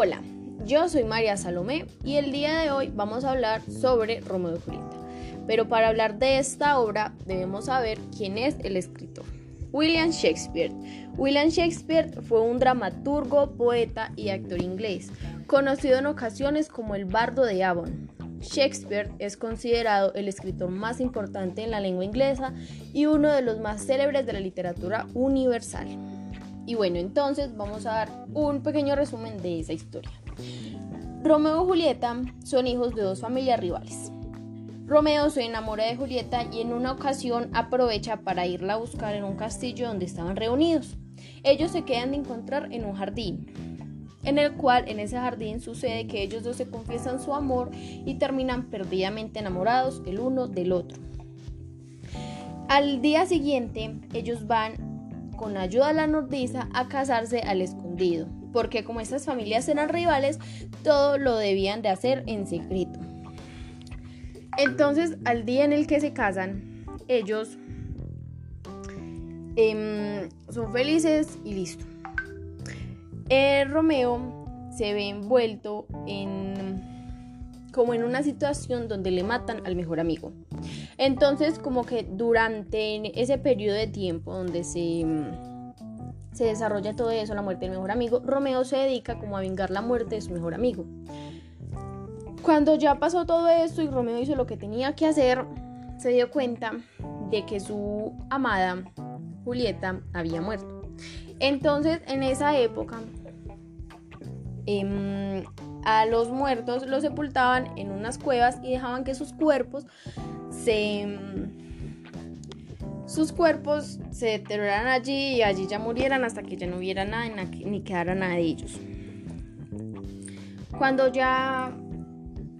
Hola, yo soy María Salomé y el día de hoy vamos a hablar sobre Romeo y Julieta. Pero para hablar de esta obra debemos saber quién es el escritor. William Shakespeare. William Shakespeare fue un dramaturgo, poeta y actor inglés, conocido en ocasiones como el Bardo de Avon. Shakespeare es considerado el escritor más importante en la lengua inglesa y uno de los más célebres de la literatura universal. Y bueno, entonces vamos a dar un pequeño resumen de esa historia. Romeo y Julieta son hijos de dos familias rivales. Romeo se enamora de Julieta y en una ocasión aprovecha para irla a buscar en un castillo donde estaban reunidos. Ellos se quedan de encontrar en un jardín en el cual en ese jardín sucede que ellos dos se confiesan su amor y terminan perdidamente enamorados el uno del otro. Al día siguiente, ellos van con ayuda de la nodriza a casarse al escondido, porque como estas familias eran rivales, todo lo debían de hacer en secreto. Entonces, al día en el que se casan, ellos em, son felices y listo. Eh, Romeo se ve envuelto en como en una situación donde le matan al mejor amigo. Entonces, como que durante ese periodo de tiempo donde se, se desarrolla todo eso, la muerte del mejor amigo, Romeo se dedica como a vengar la muerte de su mejor amigo. Cuando ya pasó todo esto y Romeo hizo lo que tenía que hacer, se dio cuenta de que su amada Julieta había muerto. Entonces, en esa época, Em, a los muertos los sepultaban en unas cuevas y dejaban que sus cuerpos se em, sus cuerpos se deterioraran allí y allí ya murieran hasta que ya no hubiera nada ni quedara nada de ellos. Cuando ya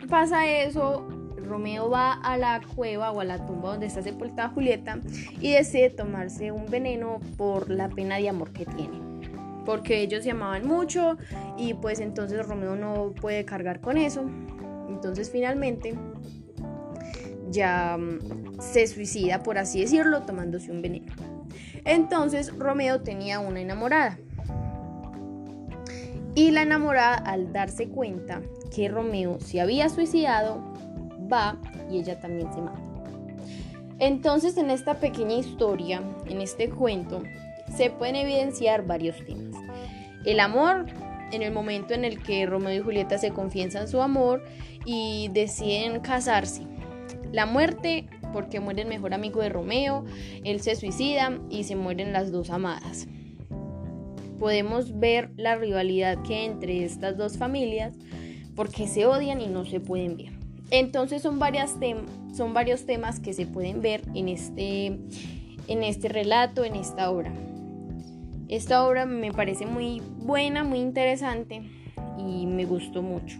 pasa eso, Romeo va a la cueva o a la tumba donde está sepultada Julieta y decide tomarse un veneno por la pena de amor que tiene porque ellos se amaban mucho y pues entonces Romeo no puede cargar con eso. Entonces finalmente ya mm, se suicida, por así decirlo, tomándose un veneno. Entonces Romeo tenía una enamorada. Y la enamorada al darse cuenta que Romeo se había suicidado, va y ella también se mata. Entonces en esta pequeña historia, en este cuento, se pueden evidenciar varios temas. El amor, en el momento en el que Romeo y Julieta se confiesan su amor y deciden casarse. La muerte, porque muere el mejor amigo de Romeo, él se suicida y se mueren las dos amadas. Podemos ver la rivalidad que hay entre estas dos familias porque se odian y no se pueden ver. Entonces son, son varios temas que se pueden ver en este, en este relato, en esta obra. Esta obra me parece muy buena, muy interesante y me gustó mucho.